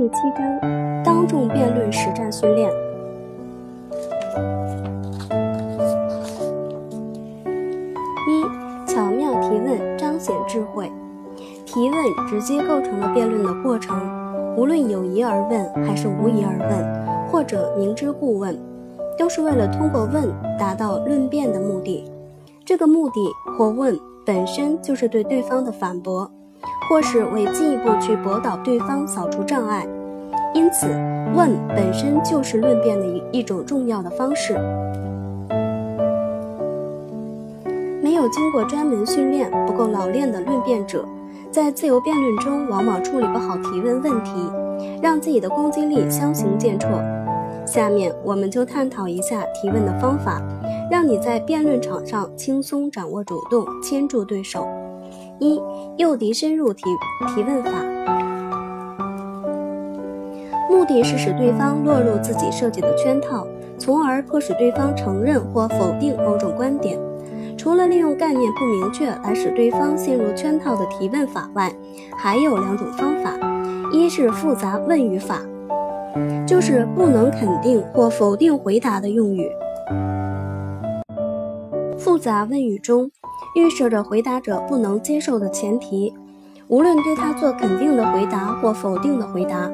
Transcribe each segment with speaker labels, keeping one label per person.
Speaker 1: 第七章：当众辩论实战训练。一、巧妙提问彰显智慧。提问直接构成了辩论的过程，无论有疑而问还是无疑而问，或者明知故问，都是为了通过问达到论辩的目的。这个目的或问本身就是对对方的反驳，或是为进一步去驳倒对方扫除障碍。因此，问本身就是论辩的一一种重要的方式。没有经过专门训练、不够老练的论辩者。在自由辩论中，往往处理不好提问问题，让自己的攻击力相形见绌。下面我们就探讨一下提问的方法，让你在辩论场上轻松掌握主动，牵住对手。一、诱敌深入提提问法，目的是使对方落入自己设计的圈套，从而迫使对方承认或否定某种观点。除了利用概念不明确来使对方陷入圈套的提问法外，还有两种方法：一是复杂问语法，就是不能肯定或否定回答的用语。复杂问语中预设着回答者不能接受的前提，无论对他做肯定的回答或否定的回答，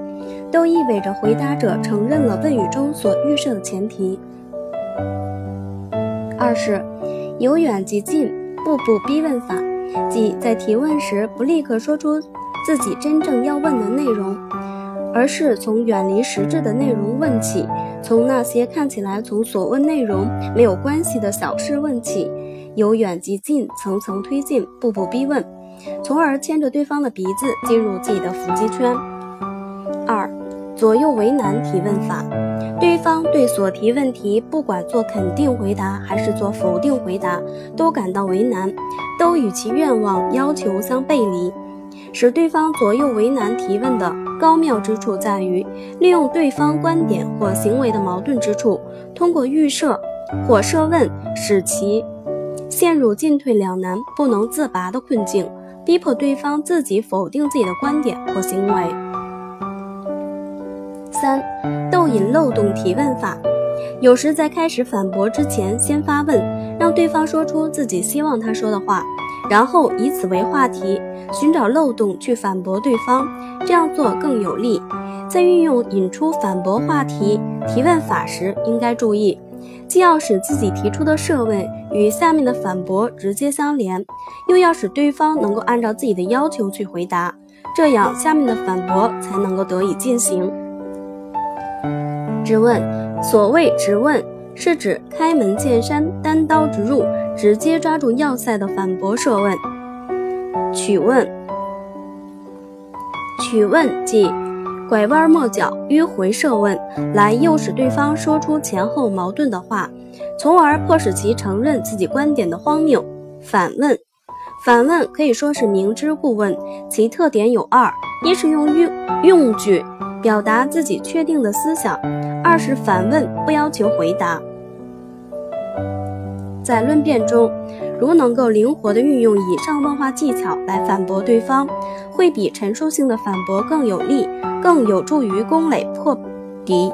Speaker 1: 都意味着回答者承认了问语中所预设的前提。二是。由远及近，步步逼问法，即在提问时不立刻说出自己真正要问的内容，而是从远离实质的内容问起，从那些看起来从所问内容没有关系的小事问起，由远及近，层层推进，步步逼问，从而牵着对方的鼻子进入自己的伏击圈。二，左右为难提问法。对方对所提问题，不管做肯定回答还是做否定回答，都感到为难，都与其愿望要求相背离。使对方左右为难提问的高妙之处在于，利用对方观点或行为的矛盾之处，通过预设或设问，使其陷入进退两难、不能自拔的困境，逼迫对方自己否定自己的观点或行为。三、逗引漏洞提问法，有时在开始反驳之前，先发问，让对方说出自己希望他说的话，然后以此为话题，寻找漏洞去反驳对方。这样做更有利。在运用引出反驳话题提问法时，应该注意，既要使自己提出的设问与下面的反驳直接相连，又要使对方能够按照自己的要求去回答，这样下面的反驳才能够得以进行。质问，所谓质问，是指开门见山、单刀直入、直接抓住要塞的反驳设问。取问，取问即拐弯抹角、迂回设问，来诱使对方说出前后矛盾的话，从而迫使其承认自己观点的荒谬。反问，反问可以说是明知故问，其特点有二：一是用用用句。表达自己确定的思想。二是反问，不要求回答。在论辩中，如能够灵活地运用以上问话技巧来反驳对方，会比陈述性的反驳更有利，更有助于攻垒破敌。